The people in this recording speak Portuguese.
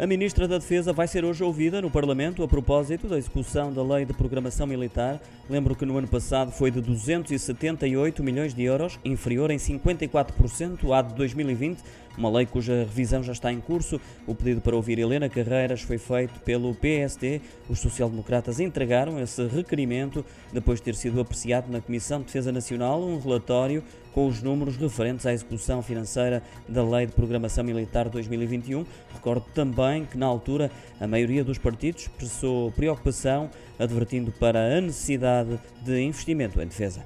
A Ministra da Defesa vai ser hoje ouvida no Parlamento a propósito da execução da Lei de Programação Militar. Lembro que no ano passado foi de 278 milhões de euros, inferior em 54% à de 2020, uma lei cuja revisão já está em curso. O pedido para ouvir Helena Carreiras foi feito pelo PSD. Os social-democratas entregaram esse requerimento depois de ter sido apreciado na Comissão de Defesa Nacional um relatório com os números referentes à execução financeira da Lei de Programação Militar 2021. Recordo também que, na altura, a maioria dos partidos expressou preocupação, advertindo para a necessidade de investimento em defesa.